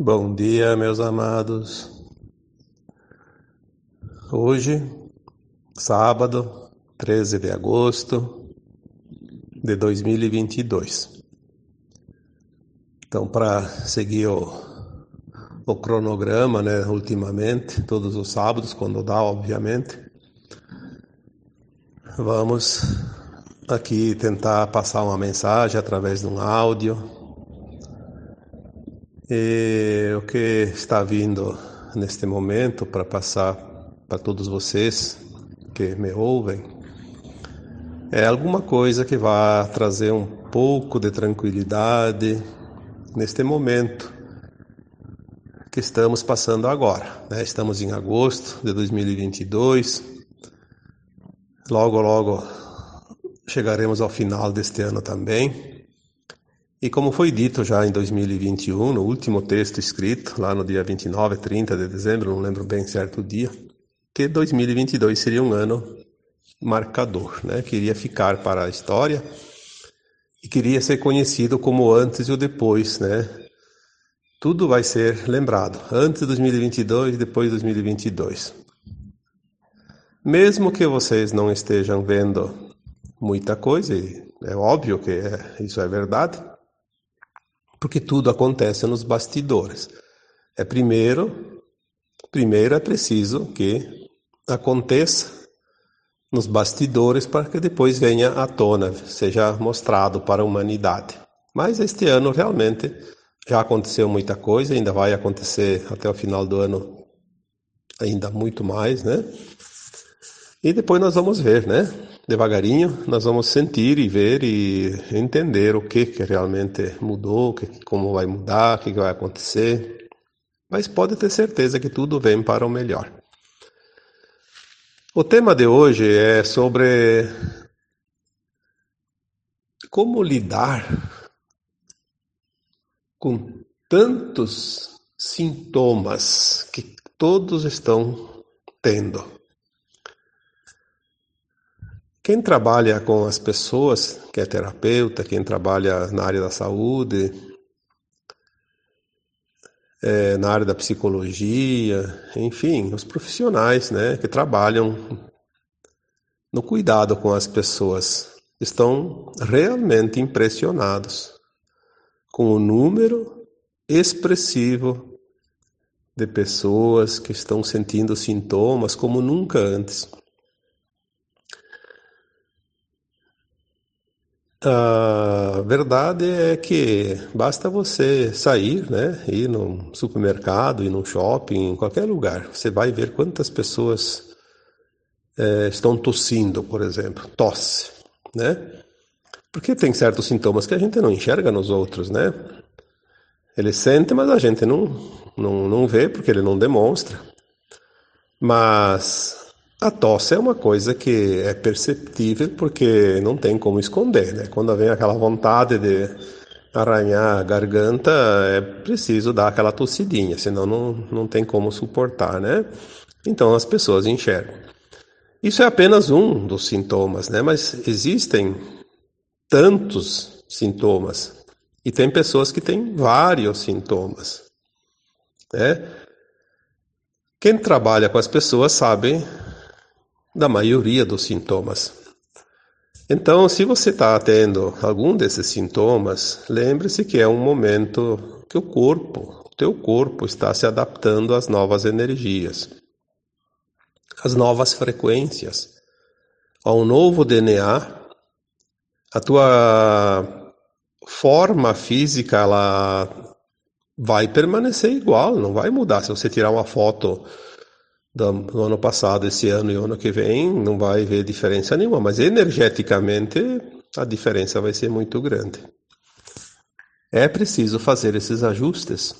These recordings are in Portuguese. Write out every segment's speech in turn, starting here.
Bom dia, meus amados. Hoje, sábado, 13 de agosto de 2022. Então, para seguir o, o cronograma, né, ultimamente, todos os sábados, quando dá, obviamente, vamos aqui tentar passar uma mensagem através de um áudio e o que está vindo neste momento para passar para todos vocês que me ouvem é alguma coisa que vai trazer um pouco de tranquilidade neste momento que estamos passando agora. Né? Estamos em agosto de 2022. Logo, logo chegaremos ao final deste ano também. E como foi dito já em 2021, no último texto escrito, lá no dia 29, 30 de dezembro, não lembro bem certo o dia, que 2022 seria um ano marcador, né? Queria ficar para a história e queria ser conhecido como antes e o depois, né? Tudo vai ser lembrado, antes de 2022 e depois de 2022. Mesmo que vocês não estejam vendo muita coisa, é óbvio que é, isso é verdade, porque tudo acontece nos bastidores. É primeiro, primeiro é preciso que aconteça nos bastidores para que depois venha à tona, seja mostrado para a humanidade. Mas este ano realmente já aconteceu muita coisa, ainda vai acontecer até o final do ano ainda muito mais, né? E depois nós vamos ver, né? devagarinho nós vamos sentir e ver e entender o que, que realmente mudou, que, como vai mudar, o que, que vai acontecer. Mas pode ter certeza que tudo vem para o melhor. O tema de hoje é sobre como lidar com tantos sintomas que todos estão tendo. Quem trabalha com as pessoas, que é terapeuta, quem trabalha na área da saúde, é, na área da psicologia, enfim, os profissionais né, que trabalham no cuidado com as pessoas estão realmente impressionados com o número expressivo de pessoas que estão sentindo sintomas como nunca antes. A verdade é que basta você sair, né, ir no supermercado, ir no shopping, em qualquer lugar, você vai ver quantas pessoas é, estão tossindo, por exemplo, tosse, né? Porque tem certos sintomas que a gente não enxerga nos outros, né? Ele sente, mas a gente não, não, não vê porque ele não demonstra. Mas a tosse é uma coisa que é perceptível porque não tem como esconder, né? Quando vem aquela vontade de arranhar a garganta, é preciso dar aquela tossidinha, senão não, não tem como suportar, né? Então as pessoas enxergam. Isso é apenas um dos sintomas, né? Mas existem tantos sintomas e tem pessoas que têm vários sintomas, né? Quem trabalha com as pessoas sabe da maioria dos sintomas. Então, se você está tendo algum desses sintomas, lembre-se que é um momento que o corpo, o teu corpo está se adaptando às novas energias, às novas frequências, ao novo DNA. A tua forma física ela vai permanecer igual, não vai mudar. Se você tirar uma foto do ano passado, esse ano e ano que vem, não vai ver diferença nenhuma, mas energeticamente a diferença vai ser muito grande. É preciso fazer esses ajustes.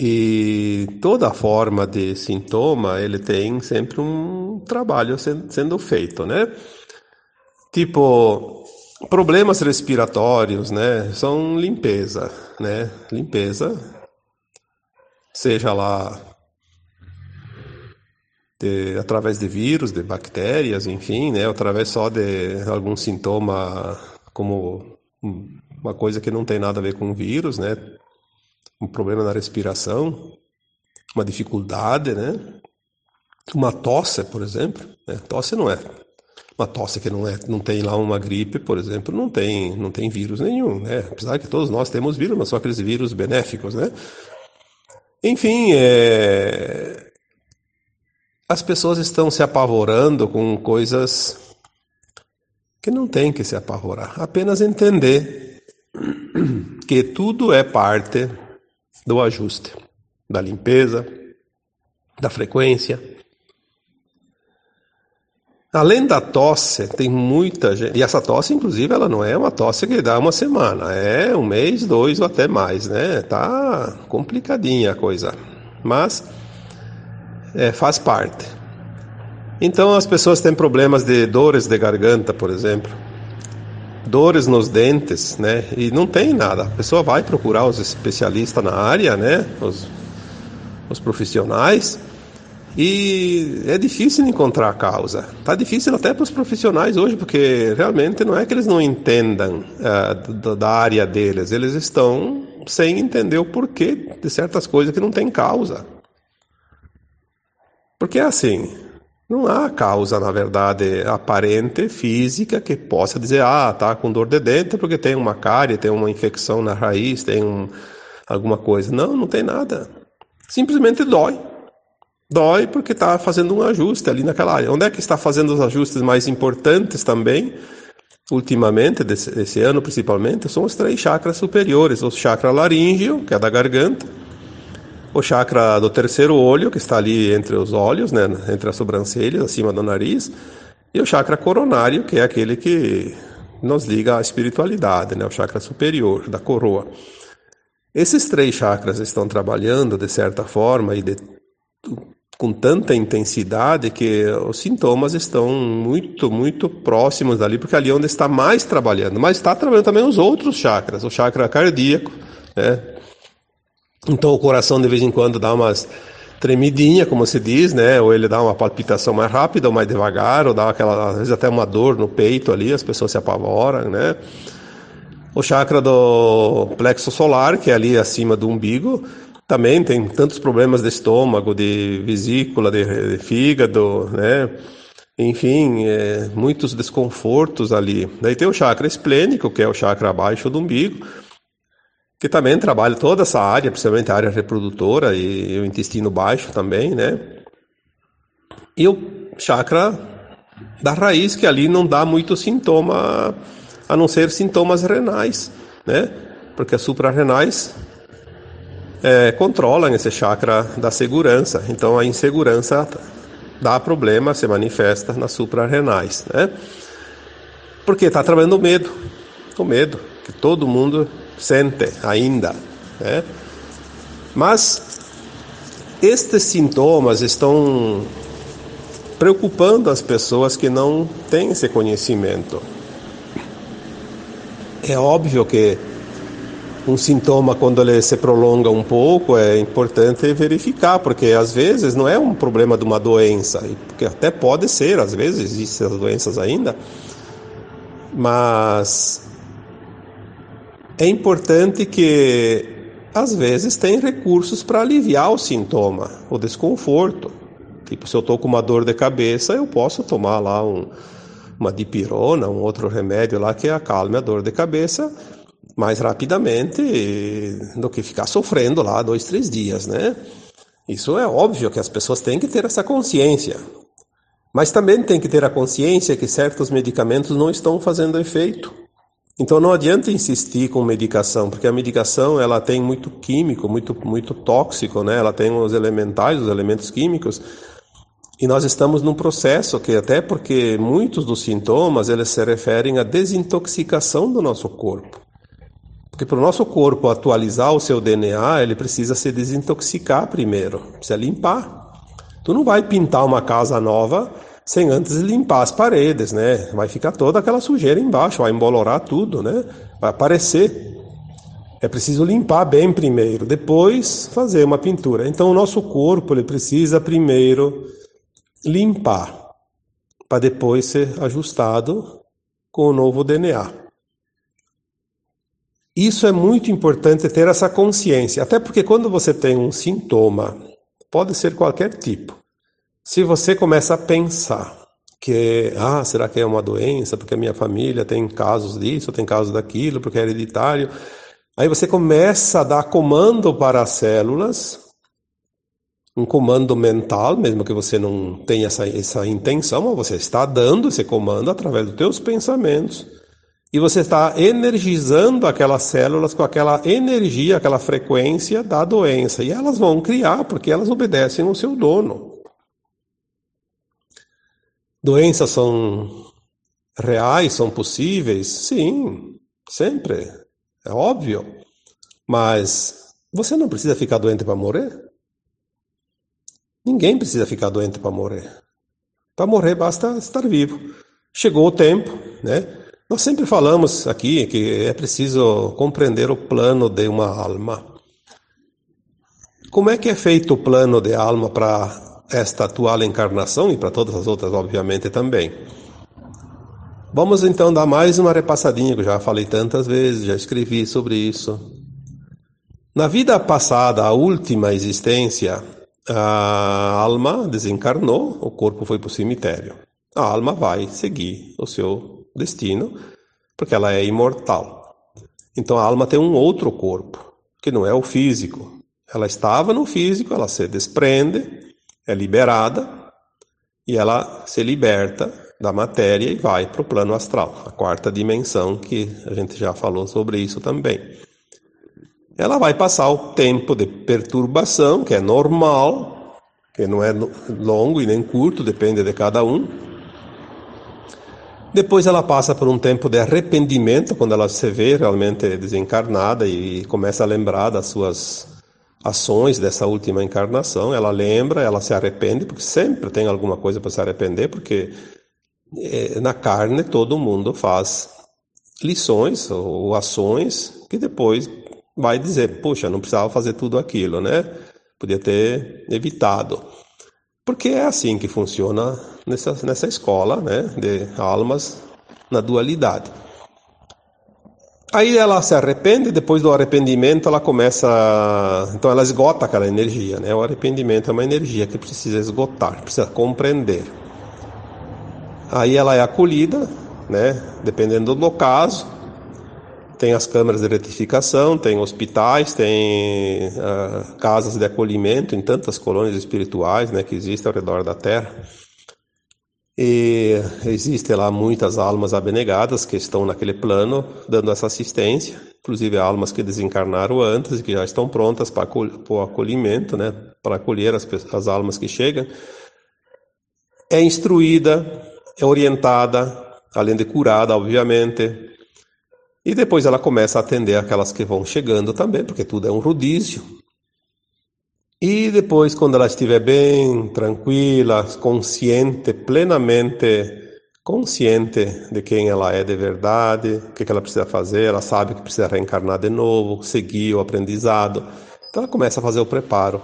E toda forma de sintoma, ele tem sempre um trabalho sendo feito, né? Tipo, problemas respiratórios, né? São limpeza, né? Limpeza, seja lá de, através de vírus, de bactérias, enfim, né, através só de algum sintoma como uma coisa que não tem nada a ver com vírus, né, um problema na respiração, uma dificuldade, né? Uma tosse, por exemplo, né? tosse não é uma tosse que não é, não tem lá uma gripe, por exemplo, não tem, não tem vírus nenhum, né? Apesar que todos nós temos vírus, mas são aqueles vírus benéficos, né? Enfim, é... as pessoas estão se apavorando com coisas que não tem que se apavorar, apenas entender que tudo é parte do ajuste, da limpeza, da frequência. Além da tosse, tem muita gente. E essa tosse, inclusive, ela não é uma tosse que dá uma semana, é um mês, dois ou até mais, né? Tá complicadinha a coisa. Mas é, faz parte. Então as pessoas têm problemas de dores de garganta, por exemplo, dores nos dentes, né? E não tem nada. A pessoa vai procurar os especialistas na área, né? Os, os profissionais. E é difícil encontrar a causa. Tá difícil até para os profissionais hoje, porque realmente não é que eles não entendam uh, da área deles, eles estão sem entender o porquê de certas coisas que não tem causa. Porque assim, não há causa, na verdade, aparente, física, que possa dizer, ah, tá com dor de dente porque tem uma cárie, tem uma infecção na raiz, tem um, alguma coisa. Não, não tem nada. Simplesmente dói. Dói porque está fazendo um ajuste ali naquela área. Onde é que está fazendo os ajustes mais importantes também, ultimamente, desse, desse ano principalmente, são os três chakras superiores. O chakra laríngeo, que é da garganta, o chakra do terceiro olho, que está ali entre os olhos, né, entre as sobrancelhas, acima do nariz, e o chakra coronário, que é aquele que nos liga à espiritualidade, né, o chakra superior, da coroa. Esses três chakras estão trabalhando de certa forma e de, com tanta intensidade que os sintomas estão muito, muito próximos dali, porque ali é onde está mais trabalhando. Mas está trabalhando também os outros chakras, o chakra cardíaco, né? Então o coração de vez em quando dá umas tremidinha, como se diz, né? Ou ele dá uma palpitação mais rápida ou mais devagar, ou dá aquela, às vezes até uma dor no peito ali, as pessoas se apavoram, né? O chakra do plexo solar, que é ali acima do umbigo, também tem tantos problemas de estômago, de vesícula, de, de fígado, né? Enfim, é, muitos desconfortos ali. Daí tem o chakra esplênico, que é o chakra abaixo do umbigo, que também trabalha toda essa área, principalmente a área reprodutora e o intestino baixo também, né? E o chakra da raiz, que ali não dá muito sintoma, a não ser sintomas renais, né? Porque as suprarrenais é, controlam esse chakra da segurança, então a insegurança dá problema, se manifesta nas suprarrenais, né? Porque está trabalhando o medo, o medo, que todo mundo sente ainda. Né? Mas estes sintomas estão preocupando as pessoas que não têm esse conhecimento. É óbvio que um sintoma, quando ele se prolonga um pouco, é importante verificar, porque às vezes não é um problema de uma doença, porque até pode ser, às vezes existem as doenças ainda, mas é importante que, às vezes, tem recursos para aliviar o sintoma, o desconforto. Tipo, se eu estou com uma dor de cabeça, eu posso tomar lá um, uma dipirona, um outro remédio lá que acalme a dor de cabeça mais rapidamente do que ficar sofrendo lá dois, três dias, né? Isso é óbvio que as pessoas têm que ter essa consciência. Mas também tem que ter a consciência que certos medicamentos não estão fazendo efeito. Então não adianta insistir com medicação, porque a medicação ela tem muito químico, muito muito tóxico, né? Ela tem os elementais, os elementos químicos. E nós estamos num processo que até porque muitos dos sintomas eles se referem à desintoxicação do nosso corpo. Porque para o nosso corpo atualizar o seu DNA, ele precisa se desintoxicar primeiro, precisa limpar. Tu não vai pintar uma casa nova sem antes limpar as paredes, né? Vai ficar toda aquela sujeira embaixo, vai embolorar tudo, né? Vai aparecer. É preciso limpar bem primeiro, depois fazer uma pintura. Então o nosso corpo ele precisa primeiro limpar para depois ser ajustado com o novo DNA. Isso é muito importante ter essa consciência, até porque quando você tem um sintoma, pode ser qualquer tipo, se você começa a pensar que, ah, será que é uma doença? Porque a minha família tem casos disso, tem casos daquilo, porque é hereditário. Aí você começa a dar comando para as células, um comando mental, mesmo que você não tenha essa, essa intenção, mas você está dando esse comando através dos teus pensamentos. E você está energizando aquelas células com aquela energia, aquela frequência da doença. E elas vão criar, porque elas obedecem ao seu dono. Doenças são reais, são possíveis? Sim, sempre. É óbvio. Mas você não precisa ficar doente para morrer? Ninguém precisa ficar doente para morrer. Para morrer basta estar vivo. Chegou o tempo, né? Nós sempre falamos aqui que é preciso compreender o plano de uma alma. Como é que é feito o plano de alma para esta atual encarnação e para todas as outras, obviamente, também? Vamos então dar mais uma repassadinha, que eu já falei tantas vezes, já escrevi sobre isso. Na vida passada, a última existência, a alma desencarnou, o corpo foi para o cemitério. A alma vai seguir o seu destino, porque ela é imortal. Então a alma tem um outro corpo, que não é o físico. Ela estava no físico, ela se desprende, é liberada e ela se liberta da matéria e vai para o plano astral, a quarta dimensão, que a gente já falou sobre isso também. Ela vai passar o tempo de perturbação, que é normal, que não é longo e nem curto, depende de cada um, depois ela passa por um tempo de arrependimento, quando ela se vê realmente desencarnada e começa a lembrar das suas ações dessa última encarnação. Ela lembra, ela se arrepende, porque sempre tem alguma coisa para se arrepender, porque eh, na carne todo mundo faz lições ou ações que depois vai dizer: puxa, não precisava fazer tudo aquilo, né? Podia ter evitado. Porque é assim que funciona nessa, nessa escola né, de almas na dualidade. Aí ela se arrepende, depois do arrependimento ela começa. Então ela esgota aquela energia. Né? O arrependimento é uma energia que precisa esgotar, precisa compreender. Aí ela é acolhida, né? dependendo do caso, tem as câmaras de retificação, tem hospitais, tem uh, casas de acolhimento em tantas colônias espirituais né, que existem ao redor da Terra. E existem lá muitas almas abnegadas que estão naquele plano dando essa assistência, inclusive almas que desencarnaram antes e que já estão prontas para, o acolhimento, né, para acolher as, as almas que chegam. É instruída, é orientada, além de curada, obviamente, e depois ela começa a atender aquelas que vão chegando também, porque tudo é um rodízio. E depois, quando ela estiver bem, tranquila, consciente, plenamente consciente de quem ela é de verdade, o que ela precisa fazer, ela sabe que precisa reencarnar de novo, seguir o aprendizado. Então ela começa a fazer o preparo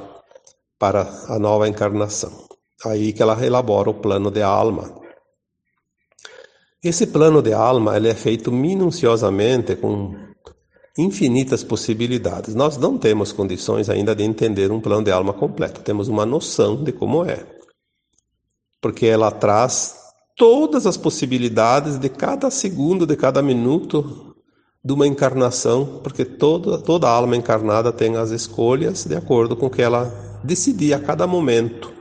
para a nova encarnação. Aí que ela elabora o plano de alma, esse plano de alma ele é feito minuciosamente com infinitas possibilidades. Nós não temos condições ainda de entender um plano de alma completo. Temos uma noção de como é. Porque ela traz todas as possibilidades de cada segundo, de cada minuto de uma encarnação, porque toda, toda alma encarnada tem as escolhas de acordo com o que ela decidir a cada momento.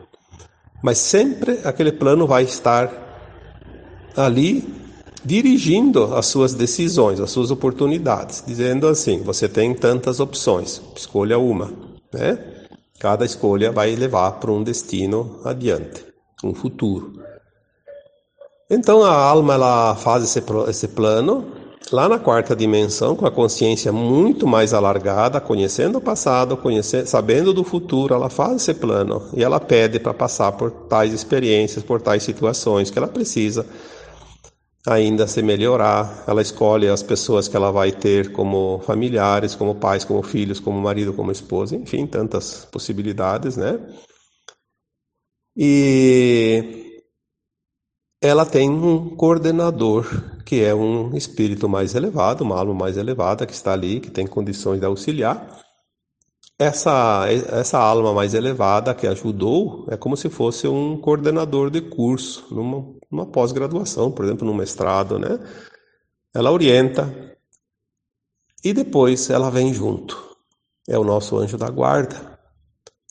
Mas sempre aquele plano vai estar ali dirigindo as suas decisões, as suas oportunidades, dizendo assim: você tem tantas opções, escolha uma, né? Cada escolha vai levar para um destino adiante, um futuro. Então a alma ela faz esse, esse plano lá na quarta dimensão, com a consciência muito mais alargada, conhecendo o passado, conhecendo, sabendo do futuro, ela faz esse plano e ela pede para passar por tais experiências, por tais situações que ela precisa ainda se melhorar. Ela escolhe as pessoas que ela vai ter como familiares, como pais, como filhos, como marido, como esposa, enfim, tantas possibilidades, né? E ela tem um coordenador que é um espírito mais elevado, uma alma mais elevada que está ali, que tem condições de auxiliar. Essa, essa alma mais elevada que ajudou é como se fosse um coordenador de curso, numa, numa pós-graduação, por exemplo, num mestrado, né? Ela orienta e depois ela vem junto. É o nosso anjo da guarda.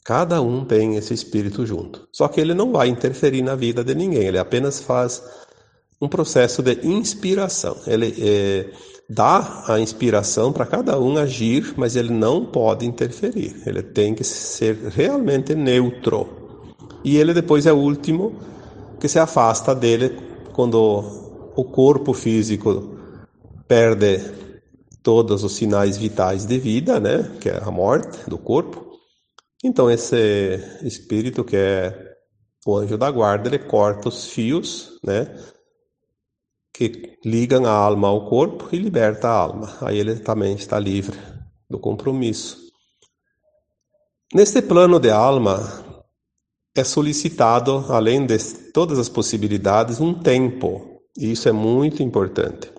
Cada um tem esse espírito junto. Só que ele não vai interferir na vida de ninguém, ele apenas faz um processo de inspiração. Ele é, dá a inspiração para cada um agir, mas ele não pode interferir. Ele tem que ser realmente neutro. E ele depois é o último que se afasta dele quando o corpo físico perde todos os sinais vitais de vida, né, que é a morte do corpo. Então esse espírito que é o anjo da guarda, ele corta os fios, né, que ligam a alma ao corpo e liberta a alma. Aí ele também está livre do compromisso. Neste plano de alma é solicitado, além de todas as possibilidades, um tempo. E isso é muito importante.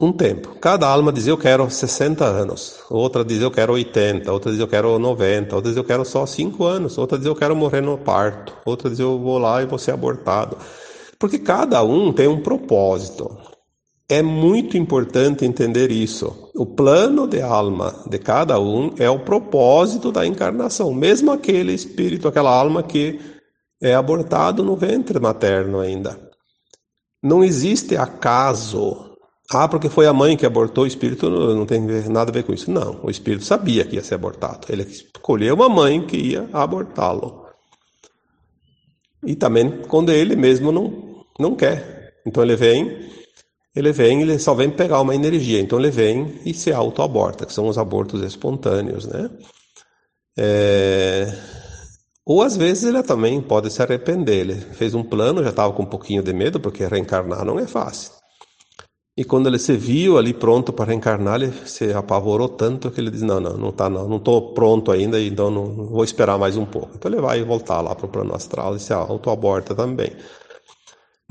Um tempo. Cada alma diz eu quero 60 anos, outra diz eu quero 80, outra diz eu quero 90, outra diz eu quero só 5 anos, outra diz eu quero morrer no parto, outra diz eu vou lá e vou ser abortado. Porque cada um tem um propósito. É muito importante entender isso. O plano de alma de cada um é o propósito da encarnação. Mesmo aquele espírito, aquela alma que é abortado no ventre materno ainda. Não existe acaso. Ah, porque foi a mãe que abortou o espírito, não tem nada a ver com isso. Não, o espírito sabia que ia ser abortado. Ele escolheu uma mãe que ia abortá-lo. E também quando ele mesmo não, não quer. Então ele vem, ele vem, ele só vem pegar uma energia. Então ele vem e se autoaborta, que são os abortos espontâneos, né? É... Ou às vezes ele também pode se arrepender. Ele fez um plano, já estava com um pouquinho de medo, porque reencarnar não é fácil. E quando ele se viu ali pronto para reencarnar, ele se apavorou tanto que ele diz: Não, não, não tá, não, não estou pronto ainda, então não, não, vou esperar mais um pouco. Então ele vai voltar lá para o plano astral e se autoaborta também.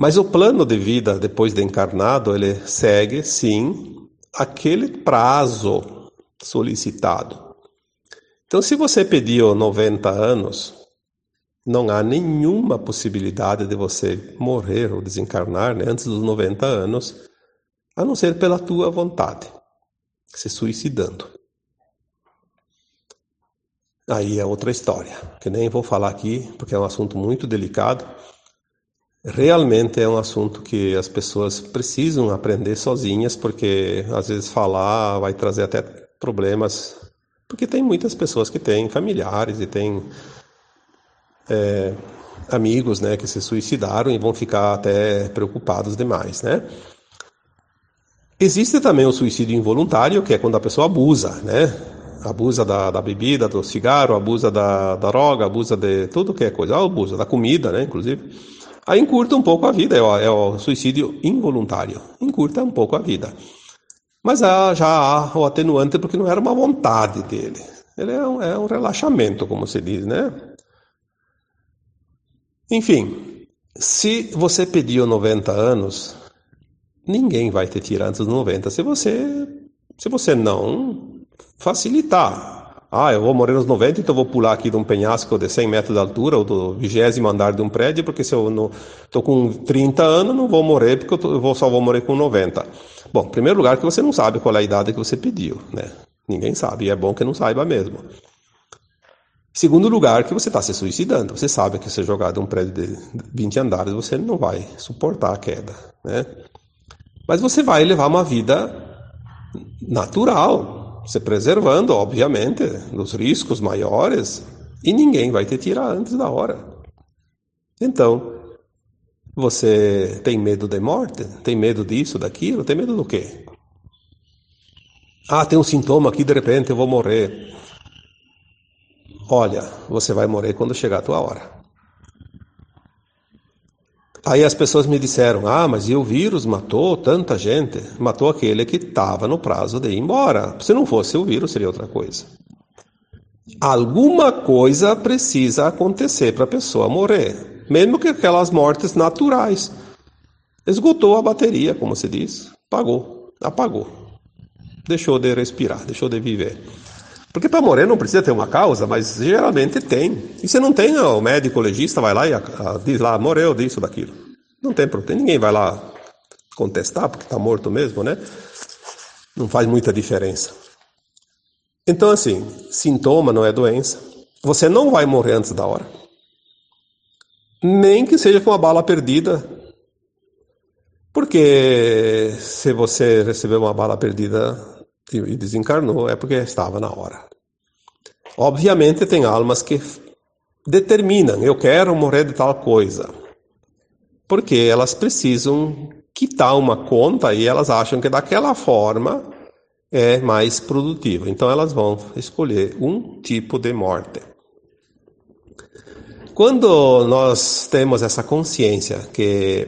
Mas o plano de vida depois de encarnado, ele segue, sim, aquele prazo solicitado. Então, se você pediu 90 anos, não há nenhuma possibilidade de você morrer ou desencarnar né, antes dos 90 anos a não ser pela tua vontade, se suicidando. Aí é outra história, que nem vou falar aqui, porque é um assunto muito delicado. Realmente é um assunto que as pessoas precisam aprender sozinhas, porque às vezes falar vai trazer até problemas, porque tem muitas pessoas que têm familiares e têm é, amigos né, que se suicidaram e vão ficar até preocupados demais, né? Existe também o suicídio involuntário, que é quando a pessoa abusa, né? Abusa da, da bebida, do cigarro, abusa da, da droga, abusa de tudo que é coisa, abusa da comida, né? Inclusive. Aí encurta um pouco a vida, é o, é o suicídio involuntário. Encurta um pouco a vida. Mas há, já há o atenuante porque não era uma vontade dele. Ele é um, é um relaxamento, como se diz, né? Enfim, se você pediu 90 anos, ninguém vai te tirar antes dos 90 se você se você não facilitar. Ah, eu vou morrer nos 90, então vou pular aqui de um penhasco de 100 metros de altura ou do vigésimo andar de um prédio, porque se eu não estou com 30 anos, não vou morrer, porque eu, tô, eu só vou morrer com 90. Bom, em primeiro lugar, que você não sabe qual é a idade que você pediu, né? Ninguém sabe, e é bom que não saiba mesmo. Segundo lugar, que você está se suicidando. Você sabe que se jogar de um prédio de 20 andares, você não vai suportar a queda, né? Mas você vai levar uma vida natural, se preservando, obviamente, dos riscos maiores, e ninguém vai te tirar antes da hora. Então, você tem medo de morte? Tem medo disso, daquilo? Tem medo do quê? Ah, tem um sintoma aqui, de repente eu vou morrer. Olha, você vai morrer quando chegar a tua hora. Aí as pessoas me disseram: Ah, mas e o vírus matou tanta gente? Matou aquele que estava no prazo de ir embora. Se não fosse o vírus, seria outra coisa. Alguma coisa precisa acontecer para a pessoa morrer, mesmo que aquelas mortes naturais. esgotou a bateria, como se diz, pagou, apagou, deixou de respirar, deixou de viver. Porque para morrer não precisa ter uma causa, mas geralmente tem. E se não tem, o médico legista vai lá e a, a, diz lá, morreu disso, daquilo. Não tem problema, ninguém vai lá contestar porque está morto mesmo, né? Não faz muita diferença. Então, assim, sintoma não é doença. Você não vai morrer antes da hora. Nem que seja com uma bala perdida. Porque se você recebeu uma bala perdida e desencarnou, é porque estava na hora. Obviamente, tem almas que determinam: eu quero morrer de tal coisa. Porque elas precisam quitar uma conta e elas acham que daquela forma é mais produtivo. Então elas vão escolher um tipo de morte. Quando nós temos essa consciência que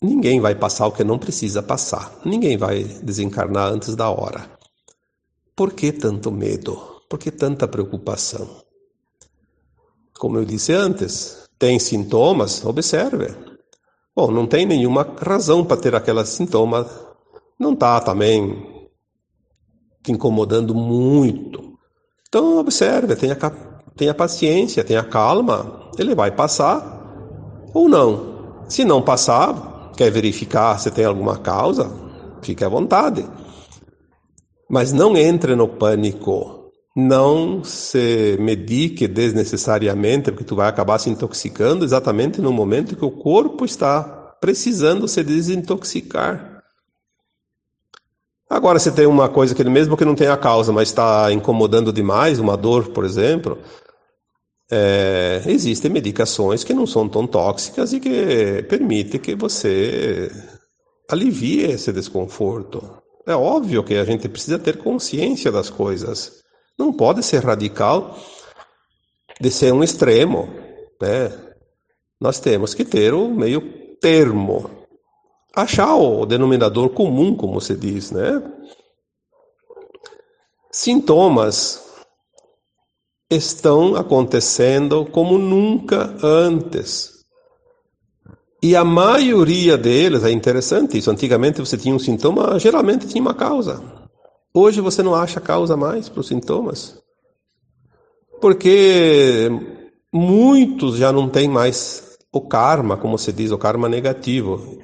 ninguém vai passar o que não precisa passar, ninguém vai desencarnar antes da hora. Por que tanto medo? Por que tanta preocupação? Como eu disse antes, tem sintomas? Observe. Bom, não tem nenhuma razão para ter aqueles sintomas. Não está também te incomodando muito. Então, observe, tenha, tenha paciência, tenha calma. Ele vai passar ou não. Se não passar, quer verificar se tem alguma causa, fique à vontade. Mas não entre no pânico. Não se medique desnecessariamente, porque tu vai acabar se intoxicando exatamente no momento que o corpo está precisando se desintoxicar. Agora, se tem uma coisa que mesmo que não tenha causa, mas está incomodando demais, uma dor, por exemplo, é, existem medicações que não são tão tóxicas e que permitem que você alivie esse desconforto. É óbvio que a gente precisa ter consciência das coisas. Não pode ser radical de ser um extremo, né? Nós temos que ter o meio termo achar o denominador comum, como se diz, né? Sintomas estão acontecendo como nunca antes. E a maioria deles, é interessante isso, antigamente você tinha um sintoma, geralmente tinha uma causa. Hoje você não acha causa mais para os sintomas. Porque muitos já não têm mais o karma, como se diz, o karma negativo.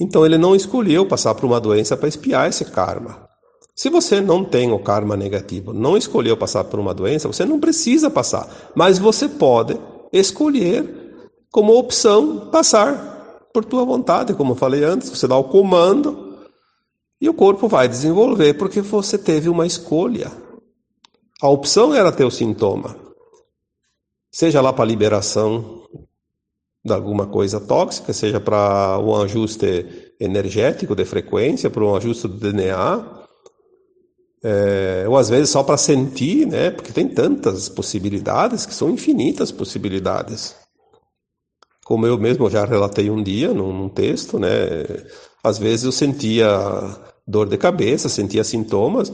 Então ele não escolheu passar por uma doença para espiar esse karma. Se você não tem o karma negativo, não escolheu passar por uma doença, você não precisa passar. Mas você pode escolher como opção passar por tua vontade, como eu falei antes, você dá o comando e o corpo vai desenvolver porque você teve uma escolha. A opção era ter o sintoma. Seja lá para liberação de alguma coisa tóxica, seja para um ajuste energético de frequência, para um ajuste do DNA, é, ou às vezes só para sentir, né? Porque tem tantas possibilidades que são infinitas possibilidades. Como eu mesmo já relatei um dia num, num texto, né? Às vezes eu sentia dor de cabeça, sentia sintomas,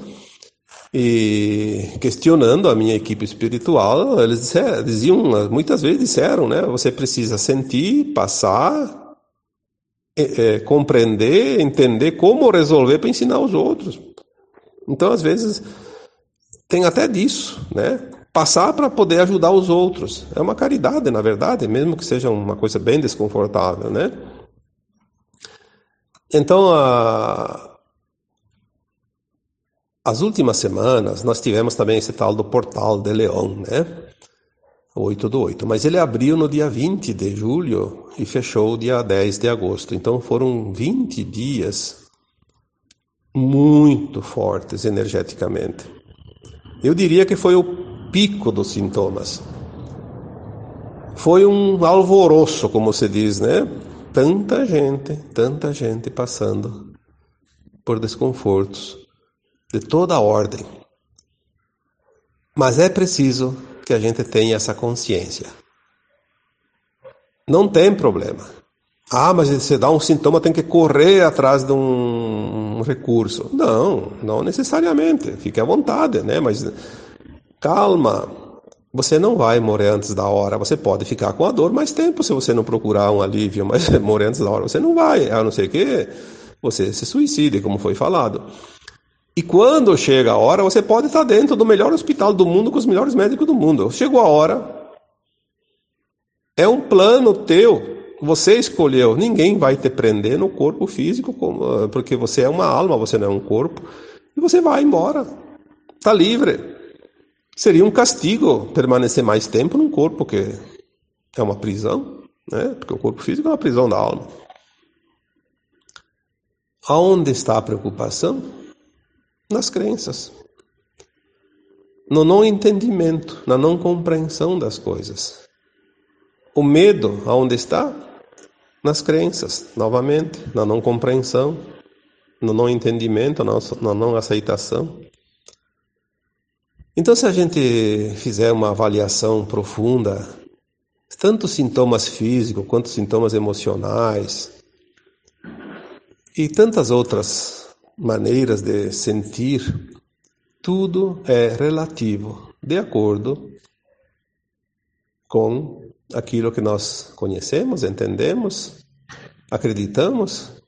e questionando a minha equipe espiritual, eles disseram, diziam, muitas vezes disseram, né? Você precisa sentir, passar, é, é, compreender, entender como resolver para ensinar os outros. Então, às vezes, tem até disso, né? Passar para poder ajudar os outros. É uma caridade, na verdade, mesmo que seja uma coisa bem desconfortável, né? Então, a, as últimas semanas nós tivemos também esse tal do Portal de Leão, né? 8 do 8. Mas ele abriu no dia 20 de julho e fechou dia 10 de agosto. Então foram 20 dias muito fortes energeticamente. Eu diria que foi o pico dos sintomas. Foi um alvoroço, como se diz, né? Tanta gente, tanta gente passando por desconfortos de toda a ordem. Mas é preciso que a gente tenha essa consciência. Não tem problema. Ah, mas você dá um sintoma, tem que correr atrás de um recurso. Não, não necessariamente. Fique à vontade, né? Mas calma. você não vai morrer antes da hora. Você pode ficar com a dor mais tempo se você não procurar um alívio, mas morrer antes da hora você não vai, a não ser que você se suicide, como foi falado. E quando chega a hora, você pode estar dentro do melhor hospital do mundo com os melhores médicos do mundo. Chegou a hora. É um plano teu. Você escolheu. Ninguém vai te prender no corpo físico, porque você é uma alma, você não é um corpo. E você vai embora. Está livre. Seria um castigo permanecer mais tempo num corpo que é uma prisão, né? Porque o corpo físico é uma prisão da alma. Aonde está a preocupação? Nas crenças. No não entendimento, na não compreensão das coisas. O medo, aonde está? Nas crenças, novamente, na não compreensão, no não entendimento, na não aceitação. Então, se a gente fizer uma avaliação profunda, tanto sintomas físicos quanto sintomas emocionais e tantas outras maneiras de sentir, tudo é relativo, de acordo com aquilo que nós conhecemos, entendemos, acreditamos.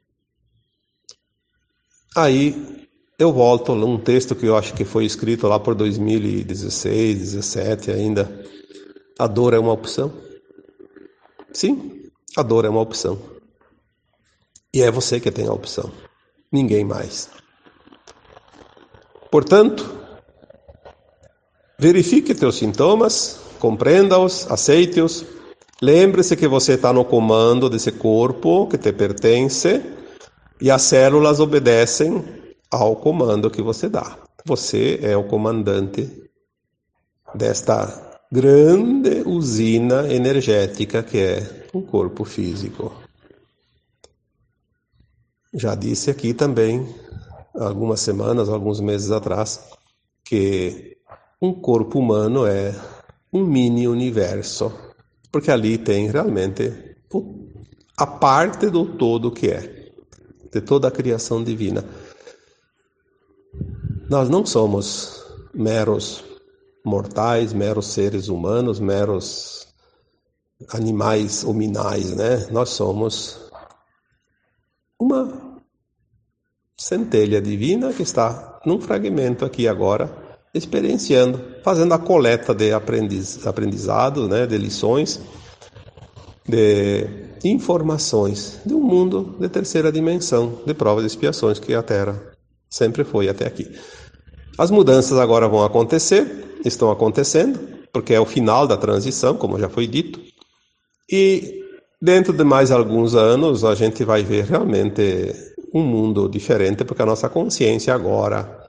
Aí eu volto a um texto que eu acho que foi escrito lá por 2016, 17 ainda. A dor é uma opção. Sim, a dor é uma opção. E é você que tem a opção, ninguém mais. Portanto, verifique teus sintomas, compreenda-os, aceite-os. Lembre-se que você está no comando desse corpo que te pertence e as células obedecem ao comando que você dá. Você é o comandante desta grande usina energética que é o corpo físico. Já disse aqui também, algumas semanas, alguns meses atrás, que um corpo humano é um mini universo, porque ali tem realmente a parte do todo que é, de toda a criação divina. Nós não somos meros mortais, meros seres humanos, meros animais hominais, né? Nós somos uma centelha divina que está num fragmento aqui agora, experienciando, fazendo a coleta de aprendiz, aprendizado, né, de lições, de informações de um mundo de terceira dimensão, de provas e expiações que a Terra Sempre foi até aqui. As mudanças agora vão acontecer, estão acontecendo, porque é o final da transição, como já foi dito. E dentro de mais alguns anos a gente vai ver realmente um mundo diferente, porque a nossa consciência agora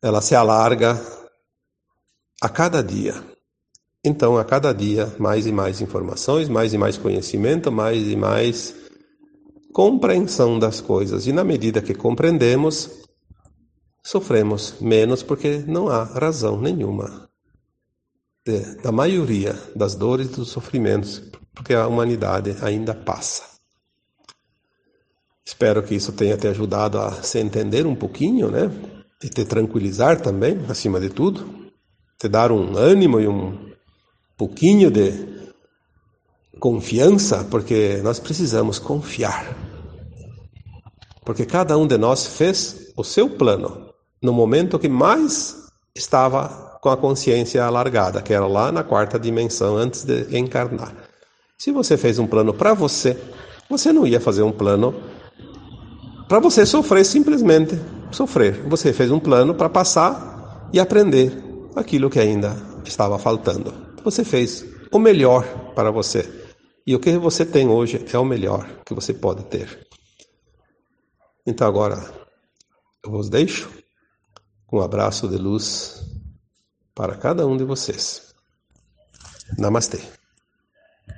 ela se alarga a cada dia. Então, a cada dia, mais e mais informações, mais e mais conhecimento, mais e mais compreensão das coisas. E na medida que compreendemos, sofremos menos porque não há razão nenhuma de, da maioria das dores e dos sofrimentos, porque a humanidade ainda passa. Espero que isso tenha te ajudado a se entender um pouquinho, né? E te tranquilizar também, acima de tudo, te dar um ânimo e um pouquinho de confiança, porque nós precisamos confiar. Porque cada um de nós fez o seu plano no momento que mais estava com a consciência alargada, que era lá na quarta dimensão, antes de encarnar. Se você fez um plano para você, você não ia fazer um plano para você sofrer simplesmente sofrer. Você fez um plano para passar e aprender aquilo que ainda estava faltando. Você fez o melhor para você. E o que você tem hoje é o melhor que você pode ter. Então agora eu vos deixo um abraço de luz para cada um de vocês. Namastê.